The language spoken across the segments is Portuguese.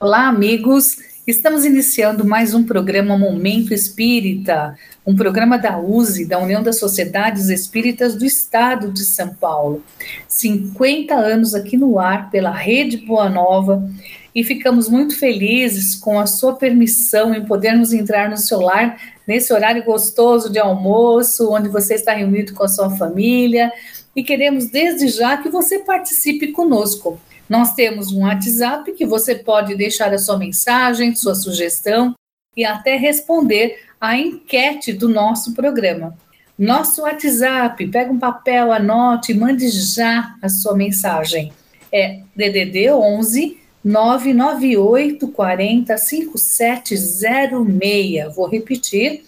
Olá, amigos. Estamos iniciando mais um programa Momento Espírita, um programa da USE, da União das Sociedades Espíritas do Estado de São Paulo. 50 anos aqui no ar pela Rede Boa Nova e ficamos muito felizes com a sua permissão em podermos entrar no seu lar nesse horário gostoso de almoço, onde você está reunido com a sua família e queremos desde já que você participe conosco. Nós temos um WhatsApp que você pode deixar a sua mensagem, sua sugestão e até responder à enquete do nosso programa. Nosso WhatsApp, pega um papel, anote, mande já a sua mensagem. É DDD 11 998 40 5706. Vou repetir.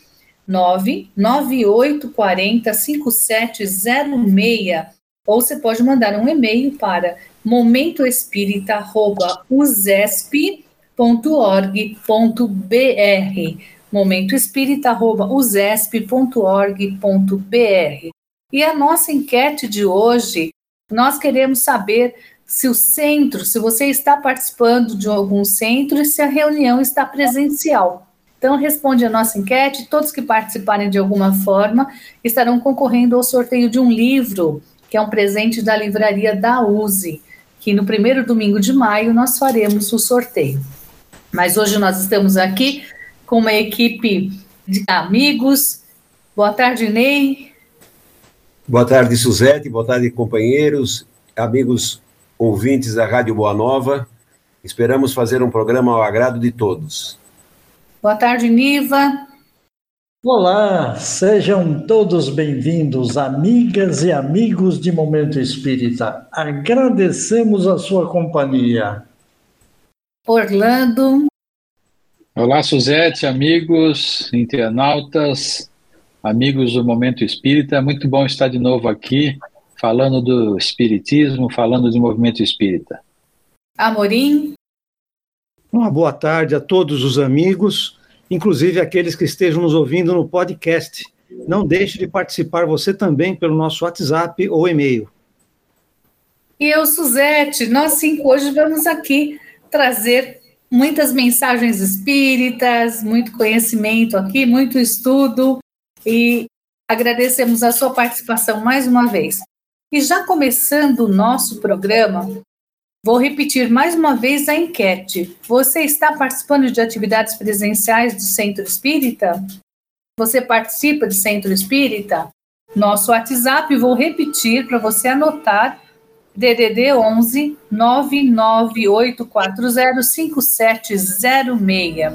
998 40 5706. Ou você pode mandar um e-mail para momentoespírita.usesp.org.br momentoespírita.usesp.org.br E a nossa enquete de hoje, nós queremos saber se o centro, se você está participando de algum centro e se a reunião está presencial. Então, responde a nossa enquete. Todos que participarem de alguma forma estarão concorrendo ao sorteio de um livro, que é um presente da livraria da USE que no primeiro domingo de maio nós faremos o sorteio. Mas hoje nós estamos aqui com uma equipe de amigos. Boa tarde, Ney. Boa tarde, Suzete. Boa tarde, companheiros, amigos ouvintes da Rádio Boa Nova. Esperamos fazer um programa ao agrado de todos. Boa tarde, Niva. Olá, sejam todos bem-vindos, amigas e amigos de Momento Espírita. Agradecemos a sua companhia. Orlando. Olá, Suzete, amigos, internautas, amigos do Momento Espírita. Muito bom estar de novo aqui, falando do Espiritismo, falando do movimento espírita. Amorim. Uma boa tarde a todos os amigos inclusive aqueles que estejam nos ouvindo no podcast. Não deixe de participar você também pelo nosso WhatsApp ou e-mail. E eu, Suzete, nós cinco hoje vamos aqui trazer muitas mensagens espíritas, muito conhecimento aqui, muito estudo e agradecemos a sua participação mais uma vez. E já começando o nosso programa, Vou repetir mais uma vez a enquete. Você está participando de atividades presenciais do Centro Espírita? Você participa do Centro Espírita? Nosso WhatsApp, vou repetir para você anotar: DDD 11 99840 5706.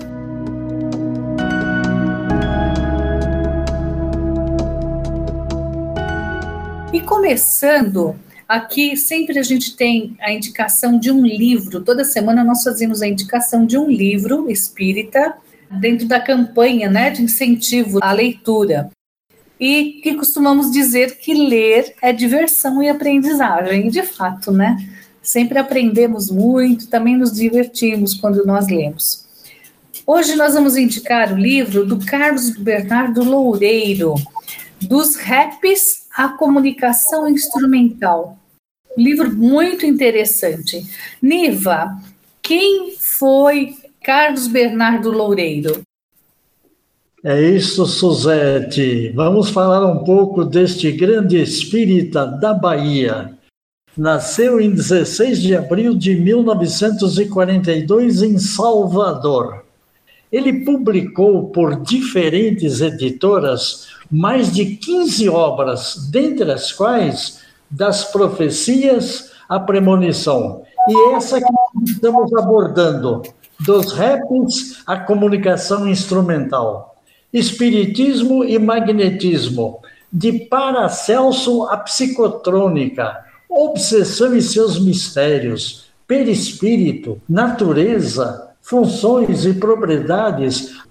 E começando Aqui sempre a gente tem a indicação de um livro. Toda semana nós fazemos a indicação de um livro espírita dentro da campanha né, de incentivo à leitura. E que costumamos dizer que ler é diversão e aprendizagem. De fato, né? Sempre aprendemos muito, também nos divertimos quando nós lemos. Hoje nós vamos indicar o livro do Carlos Bernardo Loureiro, Dos Raps a comunicação instrumental. Livro muito interessante. Niva, quem foi Carlos Bernardo Loureiro? É isso, Suzete. Vamos falar um pouco deste grande espírita da Bahia. Nasceu em 16 de abril de 1942 em Salvador. Ele publicou por diferentes editoras mais de 15 obras, dentre as quais das profecias à premonição. E essa que estamos abordando, dos raps à comunicação instrumental, espiritismo e magnetismo, de Paracelso à psicotrônica, obsessão e seus mistérios, perispírito, natureza, funções e propriedades,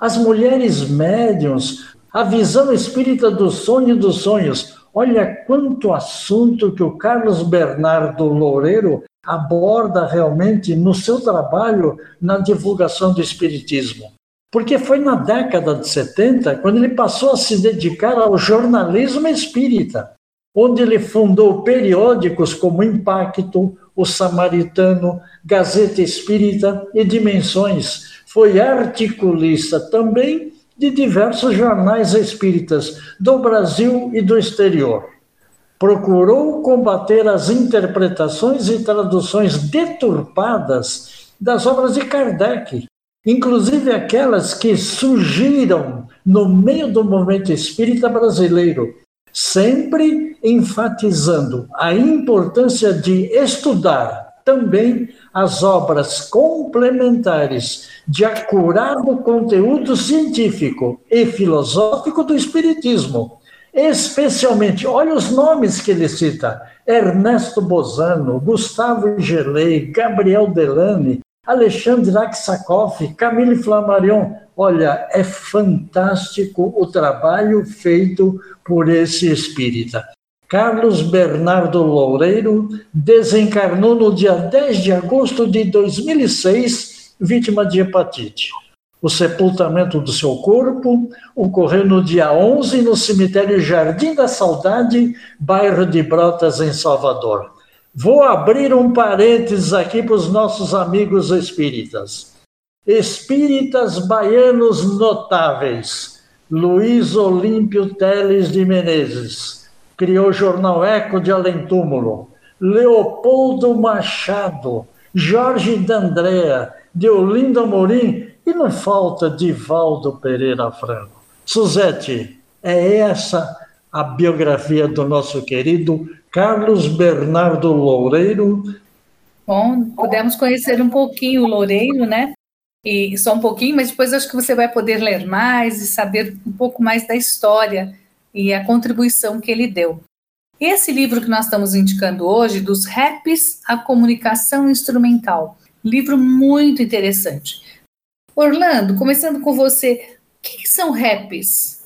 as mulheres médiums, a visão espírita do sonho dos sonhos. Olha quanto assunto que o Carlos Bernardo Loureiro aborda realmente no seu trabalho na divulgação do espiritismo. Porque foi na década de 70 quando ele passou a se dedicar ao jornalismo espírita, onde ele fundou periódicos como Impacto, O Samaritano, Gazeta Espírita e Dimensões. Foi articulista também de diversos jornais espíritas do Brasil e do exterior. Procurou combater as interpretações e traduções deturpadas das obras de Kardec, inclusive aquelas que surgiram no meio do movimento espírita brasileiro, sempre enfatizando a importância de estudar também as obras complementares de acurado conteúdo científico e filosófico do Espiritismo. Especialmente, olha os nomes que ele cita: Ernesto Bozano, Gustavo Gelei, Gabriel Delane, Alexandre Aksakov, Camille Flammarion. Olha, é fantástico o trabalho feito por esse espírita. Carlos Bernardo Loureiro desencarnou no dia 10 de agosto de 2006, vítima de hepatite. O sepultamento do seu corpo ocorreu no dia 11 no cemitério Jardim da Saudade, bairro de Brotas, em Salvador. Vou abrir um parênteses aqui para os nossos amigos espíritas. Espíritas baianos notáveis. Luiz Olímpio Teles de Menezes. Criou o jornal Eco de Além Túmulo. Leopoldo Machado. Jorge D'Andrea. Deolindo Amorim. E não falta Divaldo Pereira Franco. Suzete, é essa a biografia do nosso querido Carlos Bernardo Loureiro. Bom, pudemos conhecer um pouquinho o Loureiro, né? E só um pouquinho, mas depois acho que você vai poder ler mais e saber um pouco mais da história e a contribuição que ele deu. Esse livro que nós estamos indicando hoje, dos raps à comunicação instrumental, livro muito interessante. Orlando, começando com você, o que, são raps?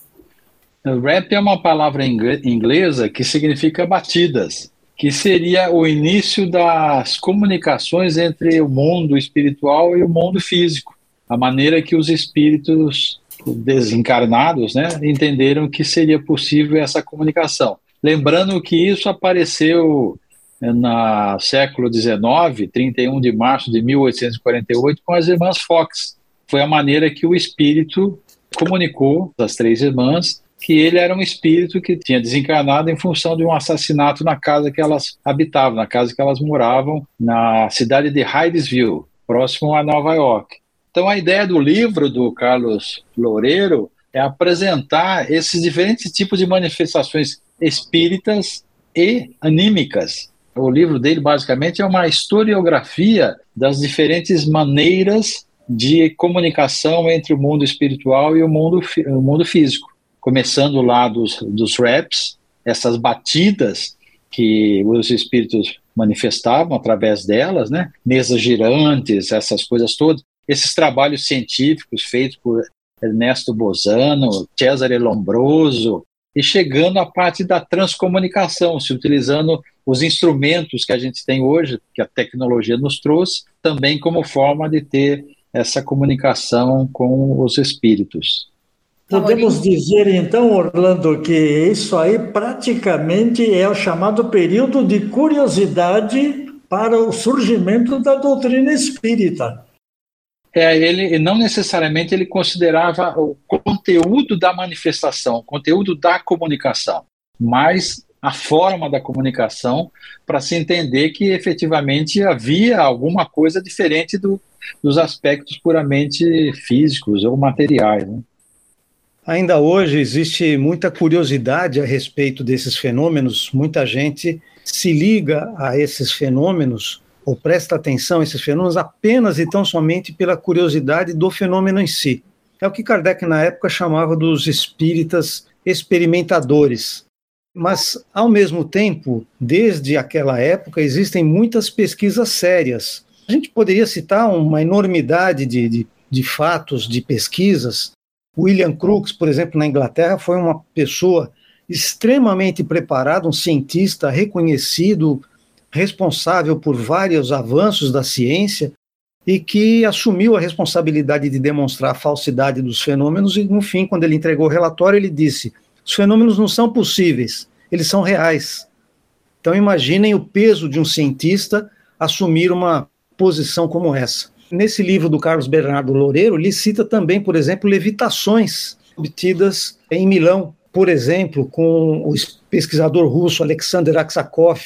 Rap é uma palavra inglesa que significa batidas, que seria o início das comunicações entre o mundo espiritual e o mundo físico. A maneira que os espíritos desencarnados né, entenderam que seria possível essa comunicação. Lembrando que isso apareceu no século XIX, 31 de março de 1848, com as irmãs Fox. Foi a maneira que o espírito comunicou às três irmãs que ele era um espírito que tinha desencarnado em função de um assassinato na casa que elas habitavam, na casa que elas moravam, na cidade de Hydesville, próximo a Nova York. Então, a ideia do livro do Carlos Loureiro é apresentar esses diferentes tipos de manifestações espíritas e anímicas. O livro dele, basicamente, é uma historiografia das diferentes maneiras de comunicação entre o mundo espiritual e o mundo, o mundo físico começando lá dos, dos raps, essas batidas que os espíritos manifestavam através delas, né? Mesas girantes, essas coisas todas. Esses trabalhos científicos feitos por Ernesto Bozano, Cesare Lombroso, e chegando à parte da transcomunicação, se utilizando os instrumentos que a gente tem hoje, que a tecnologia nos trouxe, também como forma de ter essa comunicação com os espíritos. Podemos dizer então, Orlando, que isso aí praticamente é o chamado período de curiosidade para o surgimento da doutrina espírita. É, ele não necessariamente ele considerava o conteúdo da manifestação, o conteúdo da comunicação, mas a forma da comunicação para se entender que efetivamente havia alguma coisa diferente do, dos aspectos puramente físicos ou materiais. Né? Ainda hoje existe muita curiosidade a respeito desses fenômenos, muita gente se liga a esses fenômenos ou presta atenção a esses fenômenos apenas e tão somente pela curiosidade do fenômeno em si. É o que Kardec na época chamava dos espíritas experimentadores. Mas, ao mesmo tempo, desde aquela época, existem muitas pesquisas sérias. A gente poderia citar uma enormidade de, de, de fatos, de pesquisas, William Crookes, por exemplo, na Inglaterra, foi uma pessoa extremamente preparada, um cientista reconhecido, responsável por vários avanços da ciência e que assumiu a responsabilidade de demonstrar a falsidade dos fenômenos e, no fim, quando ele entregou o relatório, ele disse: os fenômenos não são possíveis, eles são reais. Então, imaginem o peso de um cientista assumir uma posição como essa. Nesse livro do Carlos Bernardo Loureiro, ele cita também, por exemplo, levitações obtidas em Milão, por exemplo, com o pesquisador russo Alexander Aksakov,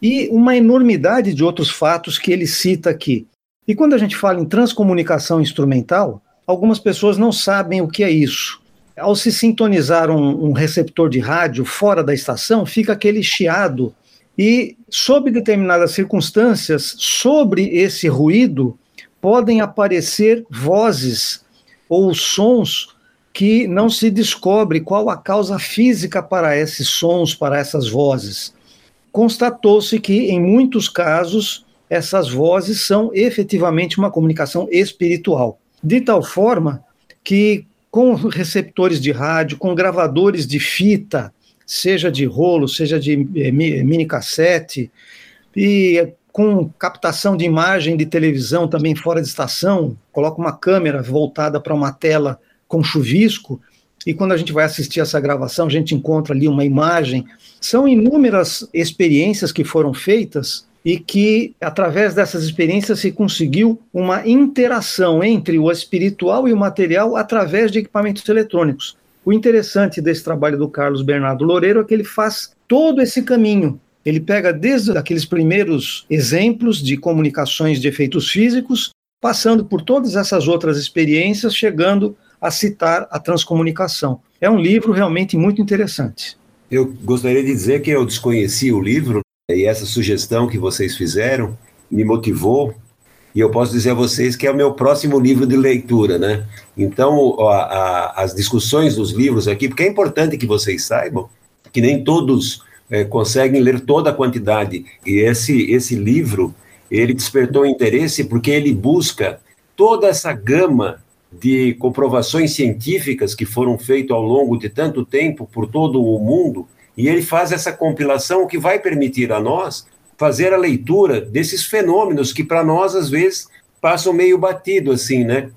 e uma enormidade de outros fatos que ele cita aqui. E quando a gente fala em transcomunicação instrumental, algumas pessoas não sabem o que é isso. Ao se sintonizar um, um receptor de rádio fora da estação, fica aquele chiado e, sob determinadas circunstâncias, sobre esse ruído podem aparecer vozes ou sons que não se descobre qual a causa física para esses sons, para essas vozes. Constatou-se que, em muitos casos, essas vozes são efetivamente uma comunicação espiritual, de tal forma que, com receptores de rádio, com gravadores de fita, seja de rolo, seja de eh, mini cassete, e com captação de imagem de televisão também fora de estação, coloca uma câmera voltada para uma tela com chuvisco, e quando a gente vai assistir essa gravação, a gente encontra ali uma imagem. São inúmeras experiências que foram feitas e que, através dessas experiências, se conseguiu uma interação entre o espiritual e o material através de equipamentos eletrônicos. O interessante desse trabalho do Carlos Bernardo Loureiro é que ele faz todo esse caminho. Ele pega desde aqueles primeiros exemplos de comunicações de efeitos físicos, passando por todas essas outras experiências, chegando a citar a transcomunicação. É um livro realmente muito interessante. Eu gostaria de dizer que eu desconheci o livro e essa sugestão que vocês fizeram me motivou e eu posso dizer a vocês que é o meu próximo livro de leitura, né? Então, a, a, as discussões dos livros aqui, porque é importante que vocês saibam que nem todos é, conseguem ler toda a quantidade, e esse, esse livro, ele despertou interesse porque ele busca toda essa gama de comprovações científicas que foram feitas ao longo de tanto tempo por todo o mundo, e ele faz essa compilação que vai permitir a nós fazer a leitura desses fenômenos que para nós às vezes passam meio batido assim, né?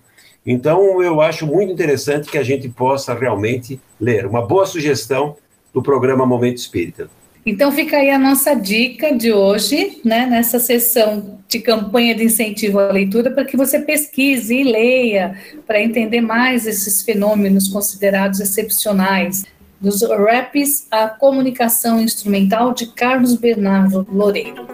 Então eu acho muito interessante que a gente possa realmente ler. Uma boa sugestão do programa Momento Espírita. Então fica aí a nossa dica de hoje, né, nessa sessão de campanha de incentivo à leitura, para que você pesquise e leia, para entender mais esses fenômenos considerados excepcionais dos raps à comunicação instrumental de Carlos Bernardo Loureiro.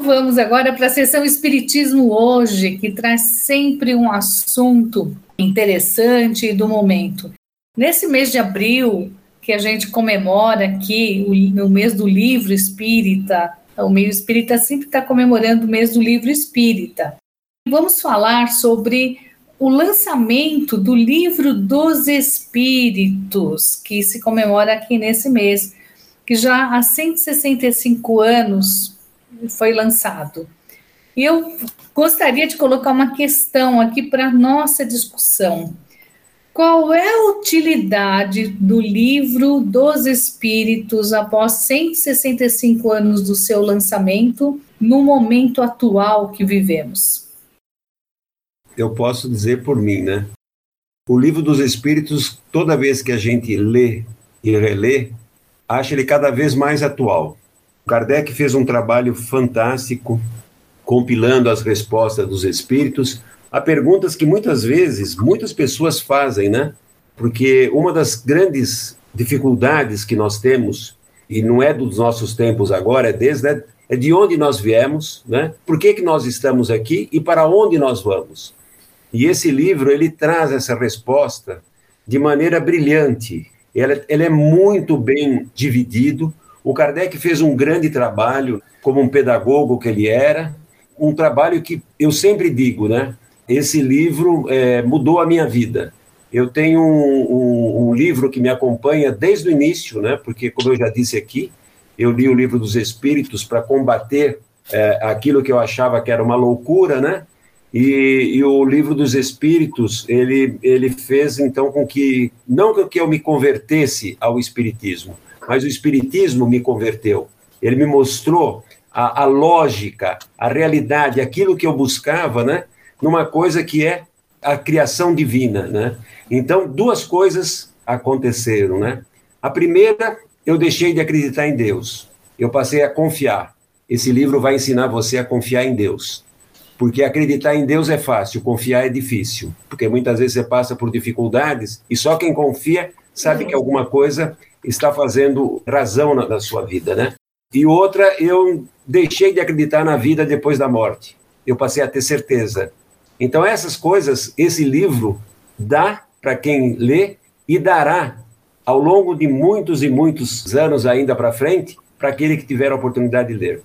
Vamos agora para a sessão Espiritismo hoje, que traz sempre um assunto interessante do momento. Nesse mês de abril, que a gente comemora aqui, o, mês do livro espírita, o meio espírita sempre está comemorando o mês do livro espírita. Vamos falar sobre o lançamento do Livro dos Espíritos, que se comemora aqui nesse mês, que já há 165 anos foi lançado. E eu gostaria de colocar uma questão aqui para nossa discussão. Qual é a utilidade do livro dos Espíritos após 165 anos do seu lançamento no momento atual que vivemos? eu posso dizer por mim, né? O livro dos Espíritos, toda vez que a gente lê e relê, acha ele cada vez mais atual. Kardec fez um trabalho fantástico compilando as respostas dos espíritos a perguntas que muitas vezes muitas pessoas fazem, né? Porque uma das grandes dificuldades que nós temos e não é dos nossos tempos agora, é desde né, é de onde nós viemos, né? Por que que nós estamos aqui e para onde nós vamos? E esse livro ele traz essa resposta de maneira brilhante. Ele, ele é muito bem dividido. O Kardec fez um grande trabalho como um pedagogo que ele era, um trabalho que eu sempre digo, né? Esse livro é, mudou a minha vida. Eu tenho um, um, um, livro que me acompanha desde o início, né? Porque, como eu já disse aqui, eu li o livro dos Espíritos para combater é, aquilo que eu achava que era uma loucura, né? E, e, o livro dos Espíritos, ele, ele fez então com que, não que eu me convertesse ao Espiritismo, mas o Espiritismo me converteu. Ele me mostrou a, a lógica, a realidade, aquilo que eu buscava, né, numa coisa que é a criação divina, né. Então, duas coisas aconteceram, né. A primeira, eu deixei de acreditar em Deus. Eu passei a confiar. Esse livro vai ensinar você a confiar em Deus. Porque acreditar em Deus é fácil, confiar é difícil. Porque muitas vezes você passa por dificuldades e só quem confia sabe que alguma coisa está fazendo razão na, na sua vida, né? E outra, eu deixei de acreditar na vida depois da morte. Eu passei a ter certeza. Então, essas coisas, esse livro dá para quem lê e dará ao longo de muitos e muitos anos ainda para frente para aquele que tiver a oportunidade de ler.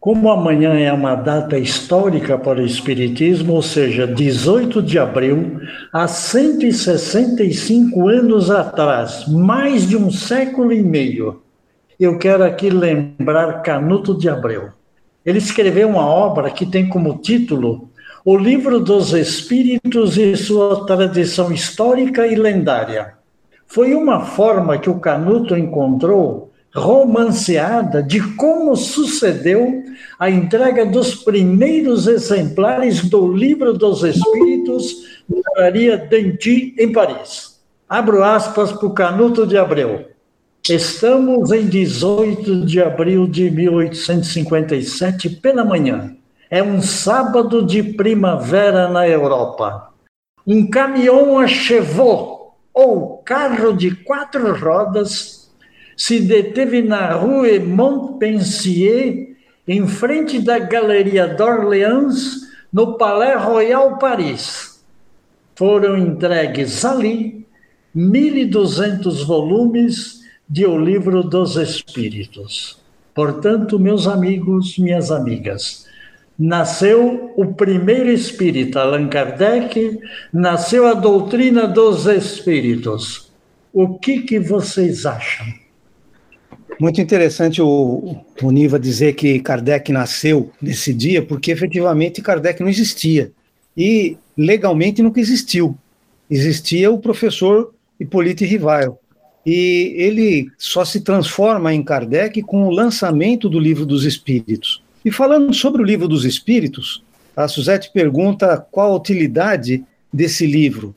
Como amanhã é uma data histórica para o Espiritismo, ou seja, 18 de abril, há 165 anos atrás, mais de um século e meio, eu quero aqui lembrar Canuto de Abreu. Ele escreveu uma obra que tem como título O Livro dos Espíritos e sua tradição histórica e lendária. Foi uma forma que o Canuto encontrou romanceada de como sucedeu a entrega dos primeiros exemplares do Livro dos Espíritos Livraria Denti, em Paris. Abro aspas para o Canuto de Abreu. Estamos em 18 de abril de 1857 pela manhã. É um sábado de primavera na Europa. Um caminhão a chevaux, ou carro de quatro rodas, se deteve na rue Montpensier, em frente da Galeria d'Orléans, no Palais Royal Paris. Foram entregues ali 1.200 volumes de O Livro dos Espíritos. Portanto, meus amigos, minhas amigas, nasceu o primeiro espírita, Allan Kardec, nasceu a doutrina dos espíritos. O que, que vocês acham? Muito interessante o, o Niva dizer que Kardec nasceu nesse dia, porque efetivamente Kardec não existia. E legalmente nunca existiu. Existia o professor Hippolyte Rivail, e ele só se transforma em Kardec com o lançamento do Livro dos Espíritos. E falando sobre o Livro dos Espíritos, a Suzette pergunta qual a utilidade desse livro.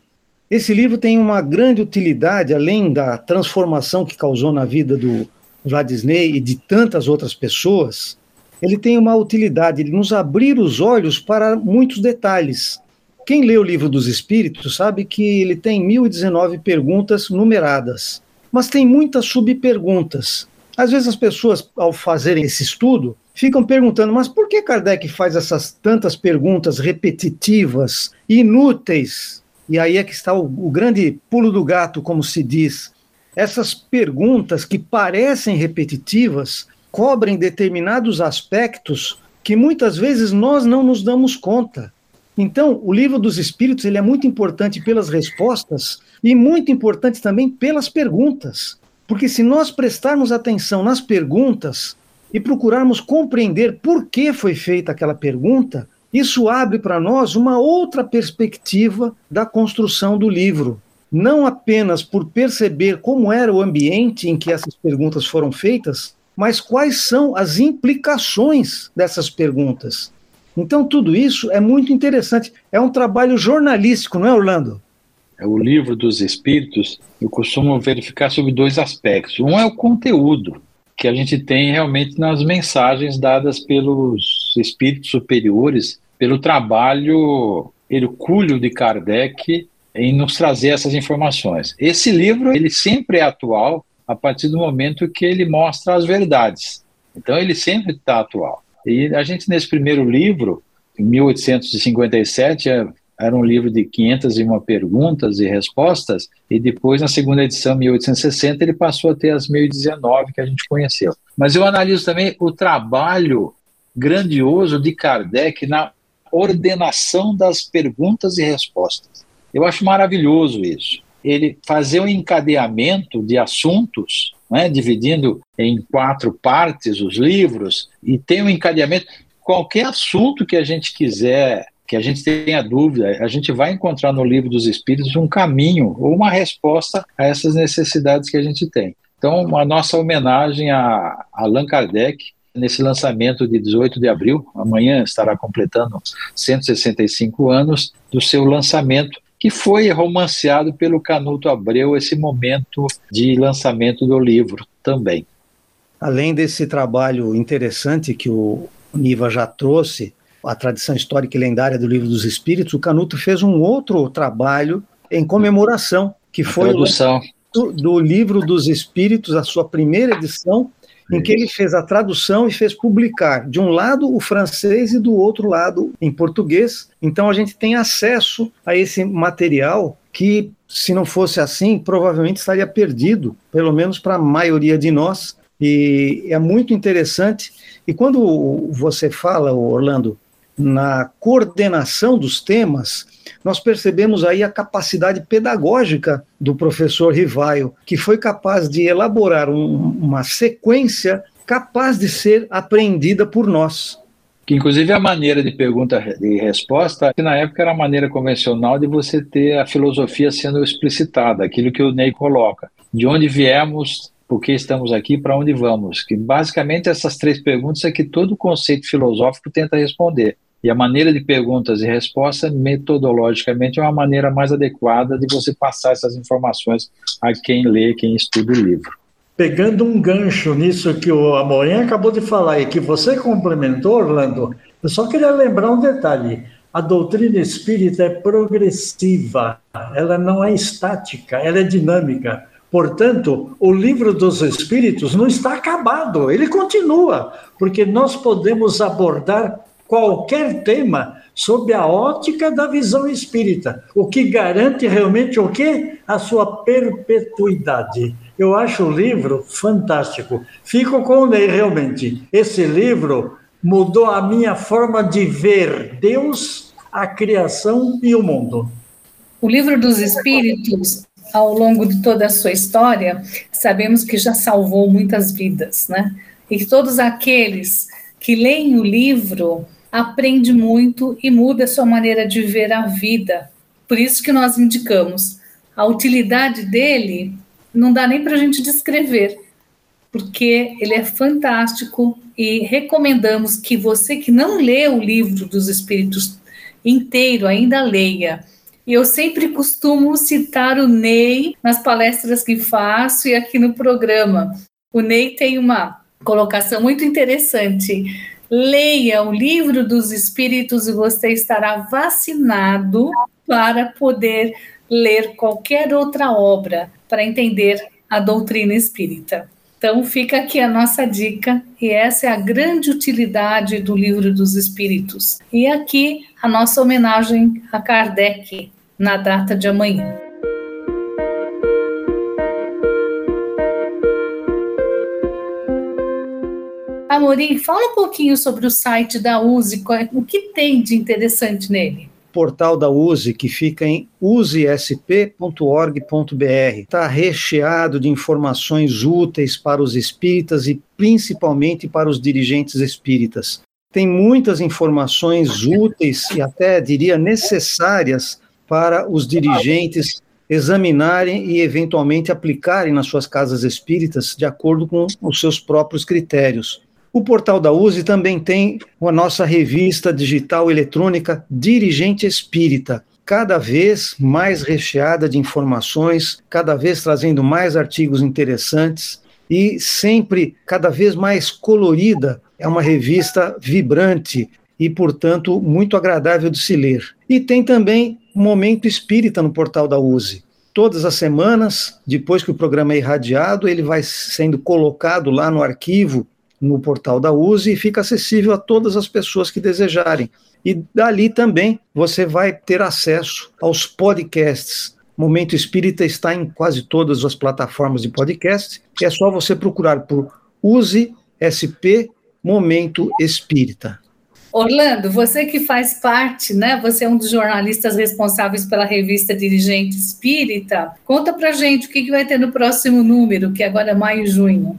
Esse livro tem uma grande utilidade, além da transformação que causou na vida do Vladisney e de tantas outras pessoas, ele tem uma utilidade, ele nos abrir os olhos para muitos detalhes. Quem lê o livro dos Espíritos sabe que ele tem 1019 perguntas numeradas mas tem muitas subperguntas. Às vezes as pessoas, ao fazerem esse estudo, ficam perguntando, mas por que Kardec faz essas tantas perguntas repetitivas, inúteis? E aí é que está o, o grande pulo do gato, como se diz. Essas perguntas que parecem repetitivas cobrem determinados aspectos que muitas vezes nós não nos damos conta. Então, o livro dos Espíritos ele é muito importante pelas respostas e muito importante também pelas perguntas. Porque se nós prestarmos atenção nas perguntas e procurarmos compreender por que foi feita aquela pergunta, isso abre para nós uma outra perspectiva da construção do livro. Não apenas por perceber como era o ambiente em que essas perguntas foram feitas, mas quais são as implicações dessas perguntas. Então, tudo isso é muito interessante. É um trabalho jornalístico, não é, Orlando? É o livro dos espíritos, eu costumo verificar sobre dois aspectos. Um é o conteúdo que a gente tem realmente nas mensagens dadas pelos espíritos superiores, pelo trabalho hercúleo de Kardec em nos trazer essas informações. Esse livro, ele sempre é atual a partir do momento que ele mostra as verdades. Então, ele sempre está atual. E a gente, nesse primeiro livro, em 1857, é, era um livro de 501 perguntas e respostas, e depois, na segunda edição, 1860, ele passou a ter as 1019 que a gente conheceu. Mas eu analiso também o trabalho grandioso de Kardec na ordenação das perguntas e respostas. Eu acho maravilhoso isso. Ele fazer um encadeamento de assuntos né, dividindo em quatro partes os livros, e tem um encadeamento. Qualquer assunto que a gente quiser, que a gente tenha dúvida, a gente vai encontrar no livro dos Espíritos um caminho ou uma resposta a essas necessidades que a gente tem. Então, a nossa homenagem a Allan Kardec, nesse lançamento de 18 de abril, amanhã estará completando 165 anos do seu lançamento que foi romanceado pelo Canuto Abreu esse momento de lançamento do livro também. Além desse trabalho interessante que o Niva já trouxe, a tradição histórica e lendária do Livro dos Espíritos, o Canuto fez um outro trabalho em comemoração, que foi tradução. Do, do Livro dos Espíritos, a sua primeira edição, em que ele fez a tradução e fez publicar, de um lado o francês e do outro lado em português. Então a gente tem acesso a esse material que, se não fosse assim, provavelmente estaria perdido, pelo menos para a maioria de nós. E é muito interessante. E quando você fala, Orlando, na coordenação dos temas, nós percebemos aí a capacidade pedagógica do professor Rivaio, que foi capaz de elaborar um, uma sequência capaz de ser aprendida por nós. Que inclusive a maneira de pergunta e resposta, que na época era a maneira convencional de você ter a filosofia sendo explicitada, aquilo que o Ney coloca. De onde viemos, por que estamos aqui, para onde vamos? Que basicamente essas três perguntas é que todo conceito filosófico tenta responder. E a maneira de perguntas e respostas, metodologicamente, é uma maneira mais adequada de você passar essas informações a quem lê, quem estuda o livro. Pegando um gancho nisso que o Amorim acabou de falar e que você complementou, Orlando, eu só queria lembrar um detalhe. A doutrina espírita é progressiva, ela não é estática, ela é dinâmica. Portanto, o livro dos Espíritos não está acabado, ele continua, porque nós podemos abordar qualquer tema sob a ótica da visão espírita, o que garante realmente o quê? A sua perpetuidade. Eu acho o livro fantástico. Fico com Ney, realmente. Esse livro mudou a minha forma de ver Deus, a criação e o mundo. O livro dos Espíritos, ao longo de toda a sua história, sabemos que já salvou muitas vidas, né? E todos aqueles que leem o livro aprende muito e muda a sua maneira de ver a vida. Por isso que nós indicamos. A utilidade dele não dá nem para a gente descrever, porque ele é fantástico e recomendamos que você que não lê o livro dos Espíritos inteiro ainda leia. Eu sempre costumo citar o Ney nas palestras que faço e aqui no programa. O Ney tem uma colocação muito interessante Leia o livro dos Espíritos e você estará vacinado para poder ler qualquer outra obra para entender a doutrina espírita. Então fica aqui a nossa dica e essa é a grande utilidade do livro dos Espíritos. E aqui a nossa homenagem a Kardec na data de amanhã. Amorim, fala um pouquinho sobre o site da USE, é, o que tem de interessante nele? portal da USE, que fica em usesp.org.br. Está recheado de informações úteis para os espíritas e principalmente para os dirigentes espíritas. Tem muitas informações úteis e até diria necessárias para os dirigentes examinarem e eventualmente aplicarem nas suas casas espíritas de acordo com os seus próprios critérios. O portal da USE também tem a nossa revista digital eletrônica Dirigente Espírita, cada vez mais recheada de informações, cada vez trazendo mais artigos interessantes e sempre cada vez mais colorida. É uma revista vibrante e, portanto, muito agradável de se ler. E tem também Momento Espírita no portal da USE. Todas as semanas, depois que o programa é irradiado, ele vai sendo colocado lá no arquivo no portal da USE e fica acessível a todas as pessoas que desejarem. E dali também você vai ter acesso aos podcasts. Momento Espírita está em quase todas as plataformas de podcast. É só você procurar por Use SP Momento Espírita. Orlando, você que faz parte, né? Você é um dos jornalistas responsáveis pela revista Dirigente Espírita. Conta pra gente o que, que vai ter no próximo número, que agora é maio e junho.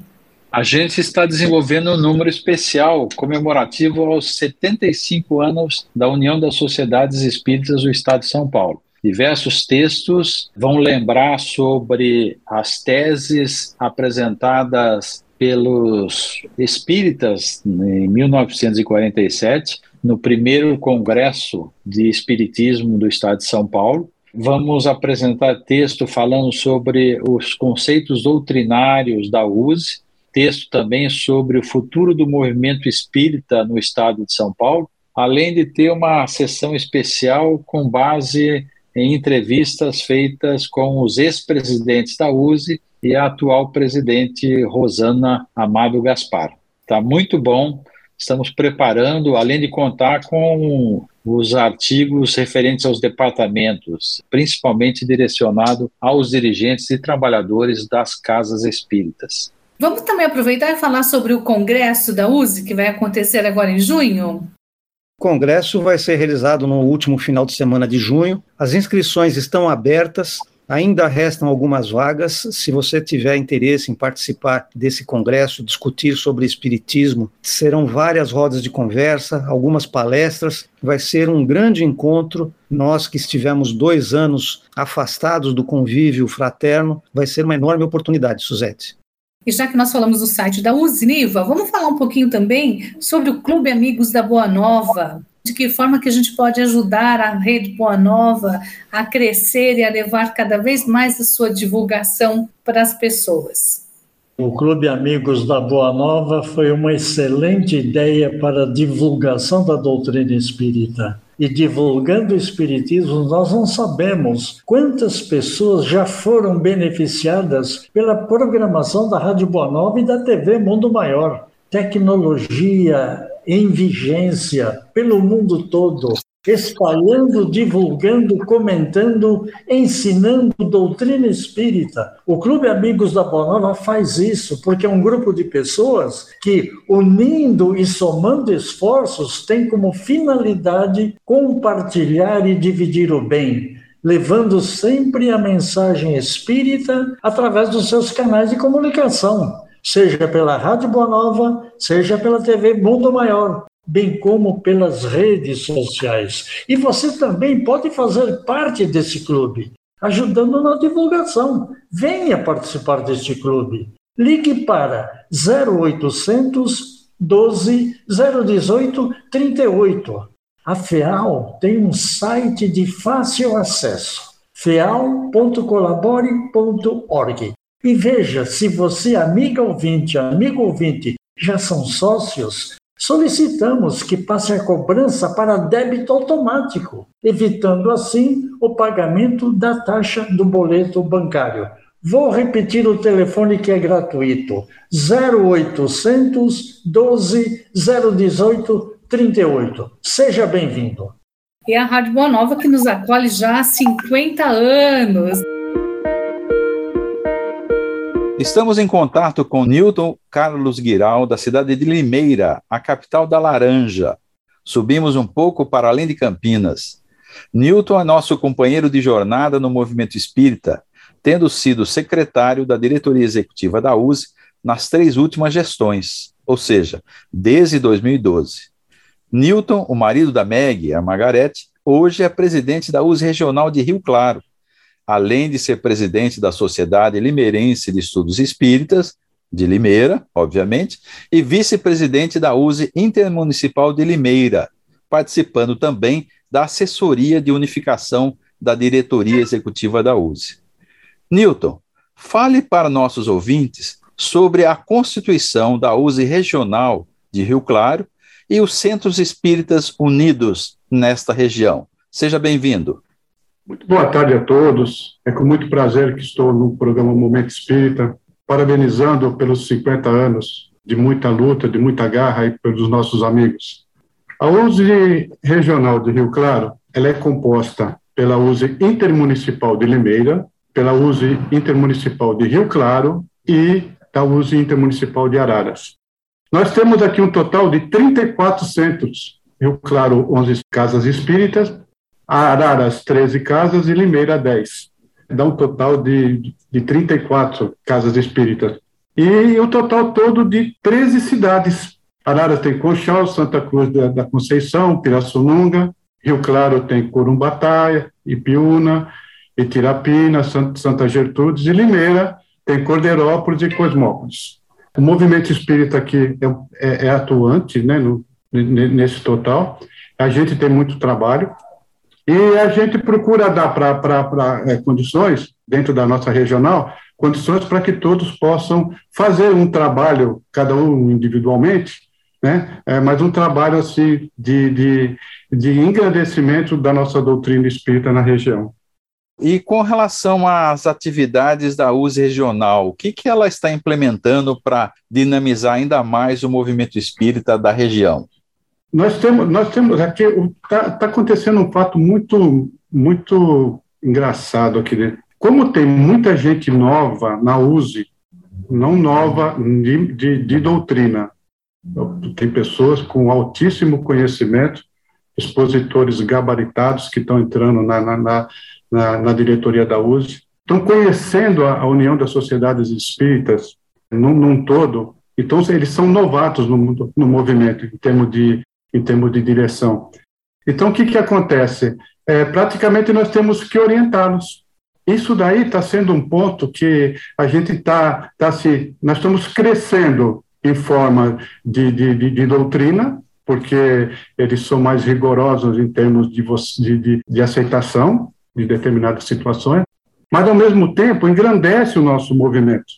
A gente está desenvolvendo um número especial comemorativo aos 75 anos da União das Sociedades Espíritas do Estado de São Paulo. Diversos textos vão lembrar sobre as teses apresentadas pelos espíritas em 1947, no primeiro Congresso de Espiritismo do Estado de São Paulo, Vamos apresentar texto falando sobre os conceitos doutrinários da USE, texto também sobre o futuro do movimento espírita no estado de São Paulo, além de ter uma sessão especial com base em entrevistas feitas com os ex-presidentes da USE e a atual presidente Rosana Amado Gaspar. Está muito bom. Estamos preparando, além de contar com os artigos referentes aos departamentos, principalmente direcionado aos dirigentes e trabalhadores das casas espíritas. Vamos também aproveitar e falar sobre o congresso da USE, que vai acontecer agora em junho? O congresso vai ser realizado no último final de semana de junho. As inscrições estão abertas. Ainda restam algumas vagas. Se você tiver interesse em participar desse congresso, discutir sobre espiritismo, serão várias rodas de conversa, algumas palestras. Vai ser um grande encontro. Nós que estivemos dois anos afastados do convívio fraterno, vai ser uma enorme oportunidade, Suzete. E já que nós falamos do site da Usniva, vamos falar um pouquinho também sobre o Clube Amigos da Boa Nova. De que forma que a gente pode ajudar a Rede Boa Nova a crescer e a levar cada vez mais a sua divulgação para as pessoas? O Clube Amigos da Boa Nova foi uma excelente ideia para a divulgação da doutrina espírita e divulgando o Espiritismo, nós não sabemos quantas pessoas já foram beneficiadas pela programação da Rádio Boa Nova e da TV Mundo Maior. Tecnologia em vigência pelo mundo todo, espalhando, divulgando, comentando, ensinando doutrina espírita. O Clube Amigos da Boa Nova faz isso porque é um grupo de pessoas que, unindo e somando esforços, tem como finalidade compartilhar e dividir o bem. Levando sempre a mensagem espírita através dos seus canais de comunicação, seja pela Rádio Boa Nova, seja pela TV Mundo Maior bem como pelas redes sociais. E você também pode fazer parte desse clube, ajudando na divulgação. Venha participar deste clube. Ligue para 0800 12 018 38. A FEAL tem um site de fácil acesso, feal.colabore.org. E veja se você, amiga ouvinte, amigo ouvinte, já são sócios, solicitamos que passe a cobrança para débito automático, evitando assim o pagamento da taxa do boleto bancário. Vou repetir o telefone que é gratuito: 0800 12 018 38. Seja bem-vindo. E a Rádio Boa Nova que nos acolhe já há 50 anos. Estamos em contato com Newton Carlos Guiral, da cidade de Limeira, a capital da Laranja. Subimos um pouco para além de Campinas. Newton é nosso companheiro de jornada no movimento espírita, tendo sido secretário da diretoria executiva da USE nas três últimas gestões, ou seja, desde 2012. Newton, o marido da Meg, a Margarete, hoje é presidente da USE Regional de Rio Claro além de ser presidente da Sociedade Limeirense de Estudos Espíritas, de Limeira, obviamente, e vice-presidente da USE Intermunicipal de Limeira, participando também da assessoria de unificação da diretoria executiva da USE. Newton, fale para nossos ouvintes sobre a constituição da USE Regional de Rio Claro e os Centros Espíritas Unidos nesta região. Seja bem-vindo. Muito boa tarde a todos. É com muito prazer que estou no programa Momento Espírita, parabenizando pelos 50 anos de muita luta, de muita garra e pelos nossos amigos. A USE Regional de Rio Claro, ela é composta pela USE Intermunicipal de Limeira, pela USE Intermunicipal de Rio Claro e da USE Intermunicipal de Araras. Nós temos aqui um total de 34 centros, Rio Claro, 11 casas espíritas, Araras, 13 casas e Limeira, 10. Dá um total de, de 34 casas espíritas. E o total todo de 13 cidades. Araras tem Conchal, Santa Cruz da, da Conceição, Pirassununga, Rio Claro tem Corumbatá, Ipiúna, Itirapina, Santa Gertrudes e Limeira tem Cordeirópolis e Cosmópolis. O movimento espírita aqui é, é, é atuante né, no, nesse total. A gente tem muito trabalho, E a gente procura dar para é, condições, dentro da nossa regional, condições para que todos possam fazer um trabalho, cada um individualmente, né? É, mas um trabalho assim de, de, de engrandecimento da nossa doutrina espírita na região. E com relação às atividades da USE regional, o que, que ela está implementando para dinamizar ainda mais o movimento espírita da região? Nós temos, nós temos aqui, está tá acontecendo um fato muito, muito engraçado aqui. Né? Como tem muita gente nova na USE, não nova de, de, de doutrina, tem pessoas com altíssimo conhecimento, expositores gabaritados que estão entrando na, na, na na, na diretoria da USE, estão conhecendo a, a, União das Sociedades Espíritas num, num, todo, então eles são novatos no, no movimento, em termos de, em termos de direção. Então, o que, que acontece? É, praticamente nós temos que orientá-los. Isso daí está sendo um ponto que a gente está tá se. Nós estamos crescendo em forma de, de, de, de doutrina, porque eles são mais rigorosos em termos de, de, de aceitação, de determinadas situações, mas ao mesmo tempo engrandece o nosso movimento,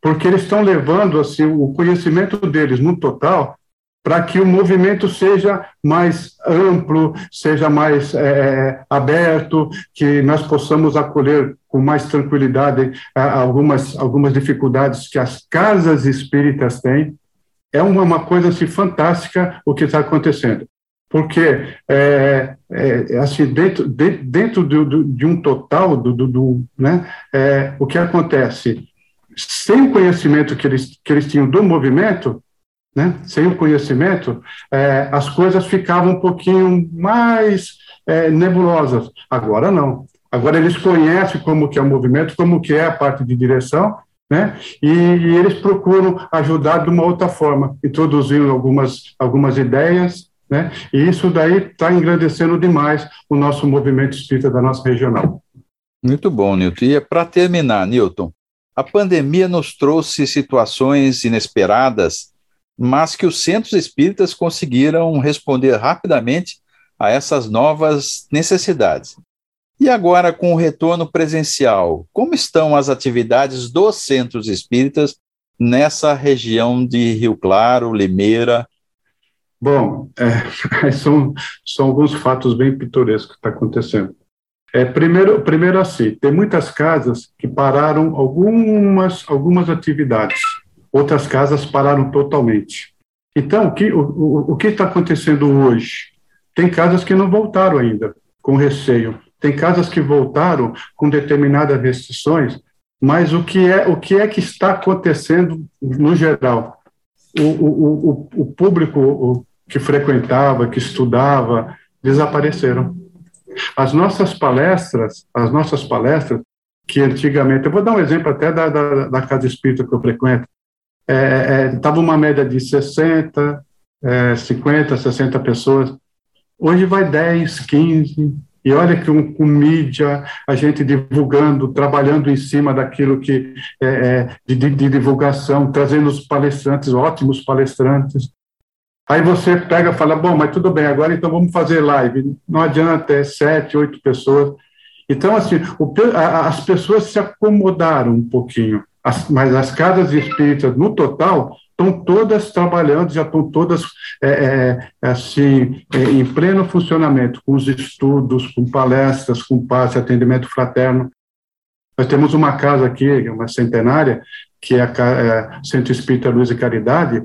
porque eles estão levando assim o conhecimento deles no total para que o movimento seja mais amplo, seja mais é, aberto, que nós possamos acolher com mais tranquilidade é, algumas, algumas dificuldades que as casas espíritas têm. É uma, uma coisa assim, fantástica o que está acontecendo porque é, é, assim dentro, de, dentro do, do, de um total do, do né, é, o que acontece sem o conhecimento que eles que eles tinham do movimento né, sem o conhecimento é, as coisas ficavam um pouquinho mais é, nebulosas agora não agora eles conhecem como que é o movimento como que é a parte de direção né? E, e, eles procuram ajudar de uma outra forma, introduzindo algumas, algumas ideias né? E isso daí está engrandecendo demais o nosso movimento espírita da nossa regional. Muito bom, Newton. E para terminar, Newton, a pandemia nos trouxe situações inesperadas, mas que os centros espíritas conseguiram responder rapidamente a essas novas necessidades. E agora, com o retorno presencial, como estão as atividades dos centros espíritas nessa região de Rio Claro, Limeira Bom, é, são, são alguns fatos bem pitorescos que está acontecendo. É, primeiro, primeiro assim, tem muitas casas que pararam algumas, algumas atividades, outras casas pararam totalmente. Então, o que o, o, que está acontecendo hoje? Tem casas que não voltaram ainda, com receio. Tem casas que voltaram com determinadas restrições, mas o que é o que é que está acontecendo no geral? O, o, o, o público que frequentava, que estudava, desapareceram. As nossas palestras, as nossas palestras, que antigamente, eu vou dar um exemplo até da, da, da casa espírita que eu frequento, estava é, é, uma média de 60, é, 50, 60 pessoas, hoje vai 10, 15, e olha que um, com mídia, a gente divulgando, trabalhando em cima daquilo que é, é de, de, divulgação, trazendo os palestrantes, ótimos palestrantes, Aí você pega e fala, bom, mas tudo bem, agora então vamos fazer live. Não adianta, é sete, oito pessoas. Então, assim, o, a, as pessoas se acomodaram um pouquinho, as, mas as casas espíritas, no total, estão todas trabalhando, já estão todas é, é, assim, é, em pleno funcionamento, com os estudos, com palestras, com passe, atendimento fraterno. Nós temos uma casa aqui, uma centenária, que é a é, Centro Espírita Luz e Caridade,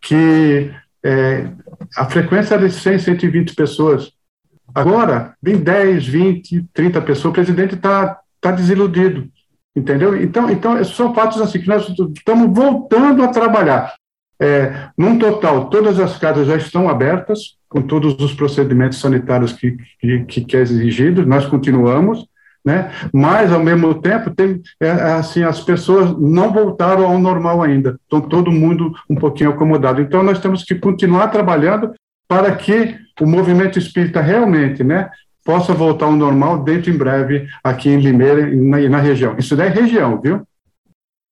que é, a frequência era de 100, 120 pessoas. Agora, vem 10, 20, 30 pessoas, o presidente está tá desiludido, entendeu? Então, então, são fatos assim que nós estamos voltando a trabalhar. É, num total, todas as casas já estão abertas, com todos os procedimentos sanitários que, que, que é exigido, nós continuamos, né? Mas ao mesmo tempo tem é, assim as pessoas não voltaram ao normal ainda, estão todo mundo um pouquinho acomodado. Então nós temos que continuar trabalhando para que o movimento espírita realmente, né, possa voltar ao normal dentro em breve aqui em Limeira e na, na, região. Isso daí é região, viu?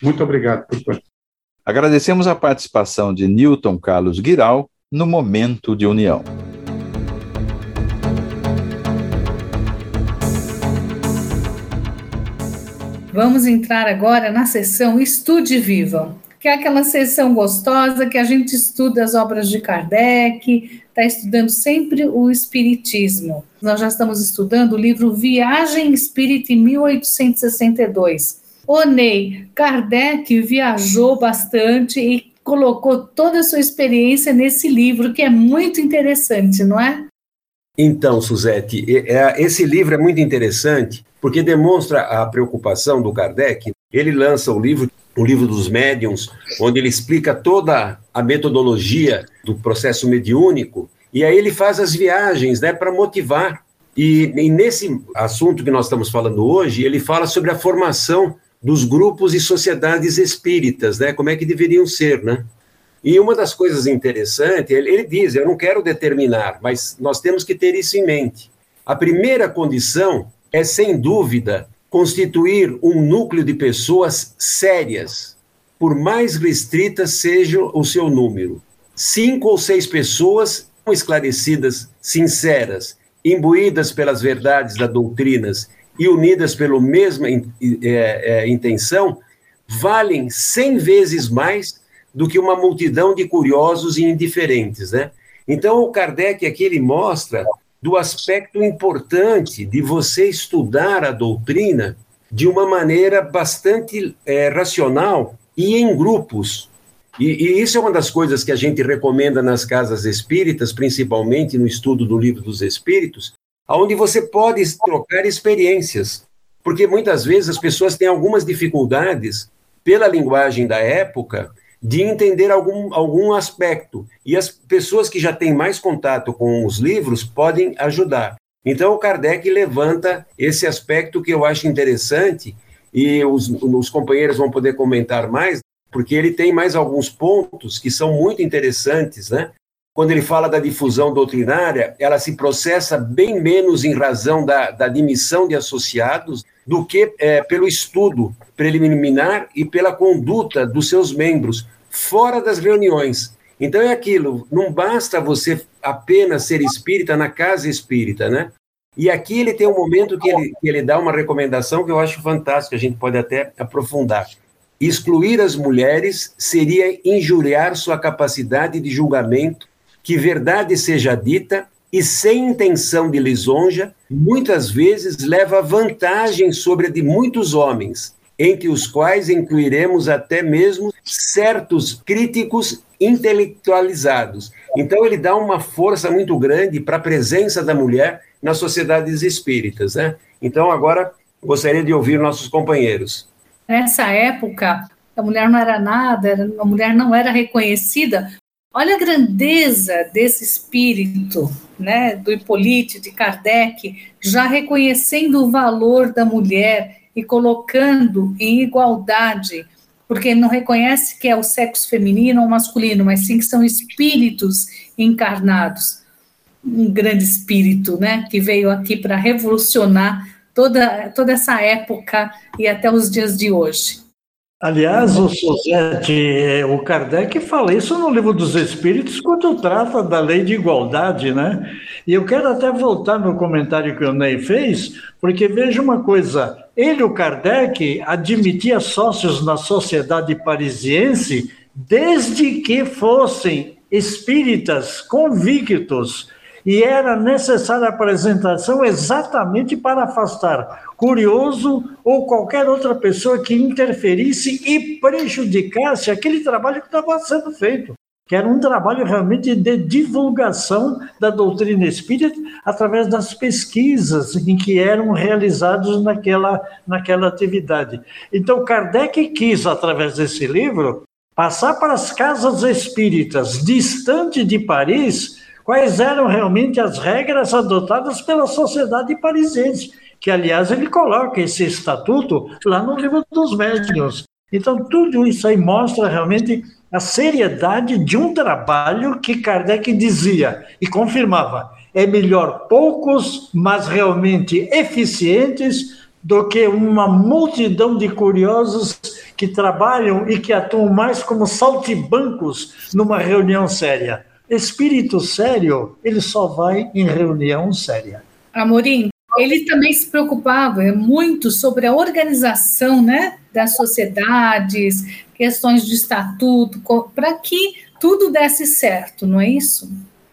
Muito obrigado, professor. Agradecemos a participação de Newton Carlos Guiral no Momento de União. Vamos entrar agora na sessão Estude viva que é aquela sessão gostosa que a gente estuda as obras de Kardec, está estudando sempre o Espiritismo. Nós já estamos estudando o livro Viagem Espírita em 1862. O Ney, Kardec viajou bastante e colocou toda a sua experiência nesse livro, que é muito interessante, não é? Então, Suzete, é, esse livro é muito interessante porque demonstra a preocupação do Kardec. Ele lança o livro, o livro dos médiums, onde ele explica toda a metodologia do processo mediúnico, e aí ele faz as viagens né, para motivar. E, e nesse assunto que nós estamos falando hoje, ele fala sobre a formação dos grupos e sociedades espíritas, né? Como é que deveriam ser, né? E uma das coisas interessantes, ele, ele diz, eu não quero determinar, mas nós temos que ter isso em mente. A primeira condição é, sem dúvida, constituir um núcleo de pessoas sérias, por mais restritas seja o seu número. Cinco ou seis pessoas esclarecidas, sinceras, imbuídas pelas verdades das doutrinas e unidas pela mesma é, é, intenção, valem cem vezes mais do que uma multidão de curiosos e indiferentes, né? Então, o Kardec aqui ele mostra do aspecto importante de você estudar a doutrina de uma maneira bastante é, racional e em grupos. E, e, isso é uma das coisas que a gente recomenda nas casas espíritas, principalmente no estudo do livro dos Espíritos, onde você pode trocar experiências. Porque muitas vezes as pessoas têm algumas dificuldades, pela linguagem da época, de entender algum, algum aspecto. E as pessoas que já têm mais contato com os livros podem ajudar. Então, o Kardec levanta esse aspecto que eu acho interessante, e os, os companheiros vão poder comentar mais, porque ele tem mais alguns pontos que são muito interessantes, né? Quando ele fala da difusão doutrinária, ela se processa bem menos em razão da, da admissão de associados do que é, pelo estudo preliminar e pela conduta dos seus membros fora das reuniões. Então é aquilo, não basta você apenas ser espírita na casa espírita, né? E aqui ele tem um momento que ele, que ele dá uma recomendação que eu acho fantástica, a gente pode até aprofundar. Excluir as mulheres seria injuriar sua capacidade de julgamento, que verdade seja dita, e sem intenção de lisonja, muitas vezes leva vantagem sobre a de muitos homens, entre os quais incluiremos até mesmo certos críticos intelectualizados. Então, ele dá uma força muito grande para a presença da mulher nas sociedades espíritas. Né? Então, agora, gostaria de ouvir nossos companheiros. Nessa época, a mulher não era nada, a mulher não era reconhecida. Olha a grandeza desse espírito, né, do Hippolyte, de Kardec, já reconhecendo o valor da mulher e colocando em igualdade, porque não reconhece que é o sexo feminino ou masculino, mas sim que são espíritos encarnados. Um grande espírito, né, que veio aqui para revolucionar toda, toda essa época e até os dias de hoje. Aliás, o Suzete, o Kardec fala isso no Livro dos Espíritos quando trata da lei de igualdade, né? E eu quero até voltar no comentário que o Ney fez, porque veja uma coisa, ele, o Kardec, admitia sócios na sociedade parisiense desde que fossem espíritas convictos, e era necessária a apresentação exatamente para afastar curioso ou qualquer outra pessoa que interferisse e prejudicasse aquele trabalho que estava sendo feito, que era um trabalho realmente de divulgação da doutrina espírita através das pesquisas em que eram realizados naquela, naquela atividade. Então, Kardec quis, através desse livro, passar para as casas espíritas distante de Paris quais eram realmente as regras adotadas pela sociedade parisiense, que, aliás, ele coloca esse estatuto lá no livro dos médiuns. Então, tudo isso aí mostra realmente a seriedade de um trabalho que Kardec dizia e confirmava: é melhor poucos, mas realmente eficientes, do que uma multidão de curiosos que trabalham e que atuam mais como saltibancos numa reunião séria. Espírito sério, ele só vai em reunião séria. Amorim, ele também se preocupava muito sobre a organização né, das sociedades, questões de estatuto, para que tudo desse certo, não é isso?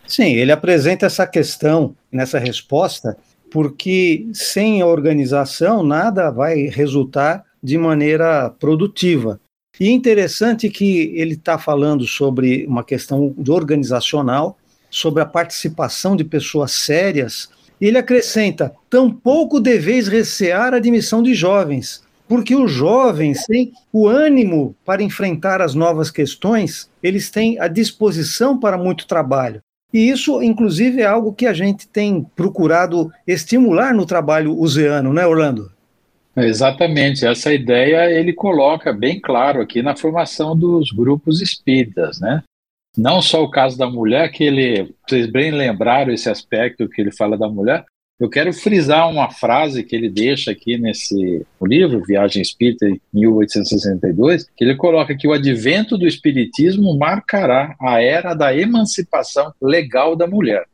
Sim, ele apresenta essa questão nessa resposta, porque sem a organização nada vai resultar de maneira produtiva. E é interessante que ele está falando sobre uma questão organizacional, sobre a participação de pessoas sérias, e ele acrescenta: tampouco deveis recear a admissão de jovens, porque os jovens têm o ânimo para enfrentar as novas questões, eles têm a disposição para muito trabalho. E isso, inclusive, é algo que a gente tem procurado estimular no trabalho useano, né, Orlando? Exatamente, essa ideia ele coloca bem claro aqui na formação dos grupos espíritas, né? Não só o caso da mulher, que ele, vocês bem lembraram esse aspecto que ele fala da mulher, eu quero frisar uma frase que ele deixa aqui nesse livro, Viagem Espírita, em 1862, que ele coloca que o advento do Espiritismo marcará a era da emancipação legal da mulher.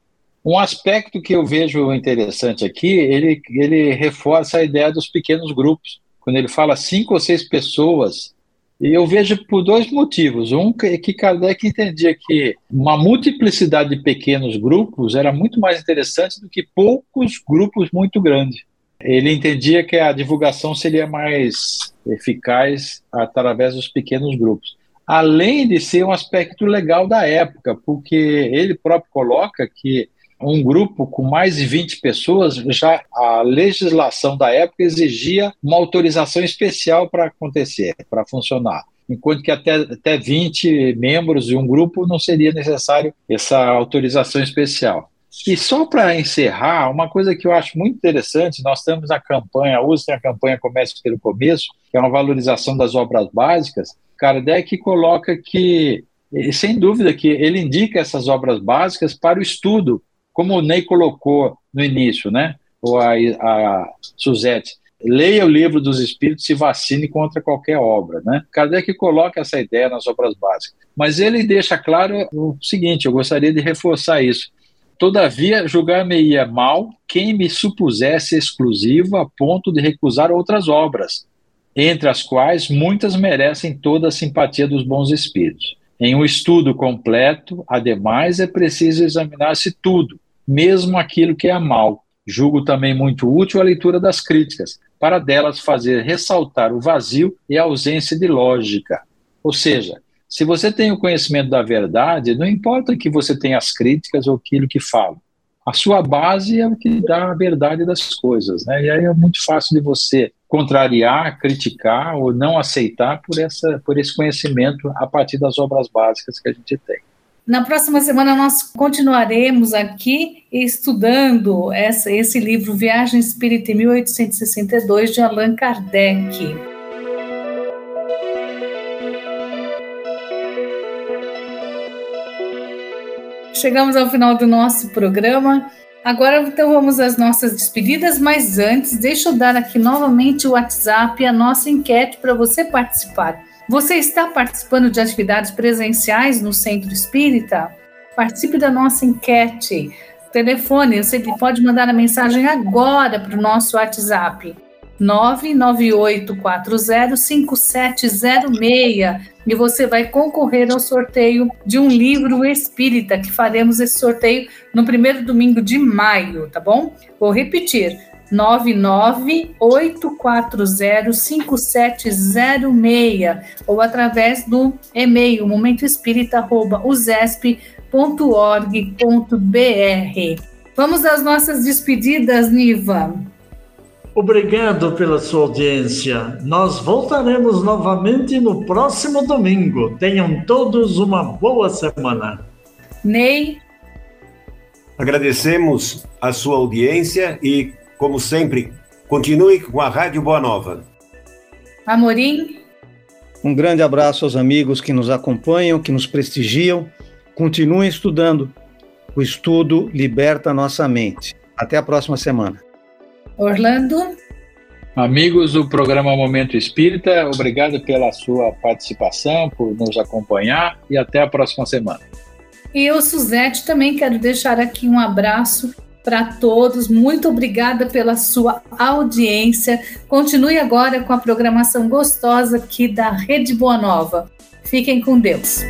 Um aspecto que eu vejo interessante aqui, ele, ele reforça a ideia dos pequenos grupos. Quando ele fala cinco ou seis pessoas e eu vejo por dois motivos. Um é que Kardec entendia que uma multiplicidade de pequenos grupos era muito mais interessante do que poucos grupos muito grandes. Ele entendia que a divulgação seria mais eficaz através dos pequenos grupos. Além de ser um aspecto legal da época, porque ele próprio coloca que um grupo com mais de 20 pessoas, já a legislação da época exigia uma autorização especial para acontecer, para funcionar. Enquanto que até, até 20 membros de um grupo não seria necessário essa autorização especial. E só para encerrar, uma coisa que eu acho muito interessante, nós temos a campanha, a USP tem a campanha Comércio pelo Começo, que é uma valorização das obras básicas. Kardec coloca que, sem dúvida, que ele indica essas obras básicas para o estudo como o Ney colocou no início, né? Ou a, a Suzette, leia o livro dos Espíritos e vacine contra qualquer obra, né? Kardec coloca essa ideia nas obras básicas. Mas ele deixa claro o seguinte, eu gostaria de reforçar isso. Todavia, julgar-me-ia mal quem me supusesse exclusivo a ponto de recusar outras obras, entre as quais muitas merecem toda a simpatia dos bons espíritos. Em um estudo completo, ademais, é preciso examinar-se tudo, mesmo aquilo que é mal. Julgo também muito útil a leitura das críticas, para delas fazer ressaltar o vazio e a ausência de lógica. Ou seja, se você tem o conhecimento da verdade, não importa que você tenha as críticas ou aquilo que fala. A sua base é o que dá a verdade das coisas, né? E aí é muito fácil de você contrariar, criticar ou não aceitar por, essa, por esse conhecimento a partir das obras básicas que a gente tem. Na próxima semana nós continuaremos aqui estudando essa, esse livro Viagem Espírita em 1862 de Allan Kardec. Chegamos ao final do nosso programa. Agora então vamos às nossas despedidas, mas antes deixa eu dar aqui novamente o WhatsApp a nossa enquete para você participar. Você está participando de atividades presenciais no Centro Espírita? Participe da nossa enquete. Telefone, você pode mandar a mensagem agora para o nosso WhatsApp. 998405706 e você vai concorrer ao sorteio de um livro espírita que faremos esse sorteio no primeiro domingo de maio, tá bom? Vou repetir: 998405706 ou através do e-mail momentoespírita@usesp.org.br. Vamos às nossas despedidas, Niva. Obrigado pela sua audiência. Nós voltaremos novamente no próximo domingo. Tenham todos uma boa semana. Ney. Agradecemos a sua audiência e como sempre, continue com a Rádio Boa Nova. Amorim. Um grande abraço aos amigos que nos acompanham, que nos prestigiam. Continuem estudando. O estudo liberta a nossa mente. Até a próxima semana. Orlando. Amigos do programa Momento Espírita, obrigado pela sua participação, por nos acompanhar e até a próxima semana. E eu, Suzete, também quero deixar aqui um abraço para todos. Muito obrigada pela sua audiência. Continue agora com a programação gostosa aqui da Rede Boa Nova. Fiquem com Deus.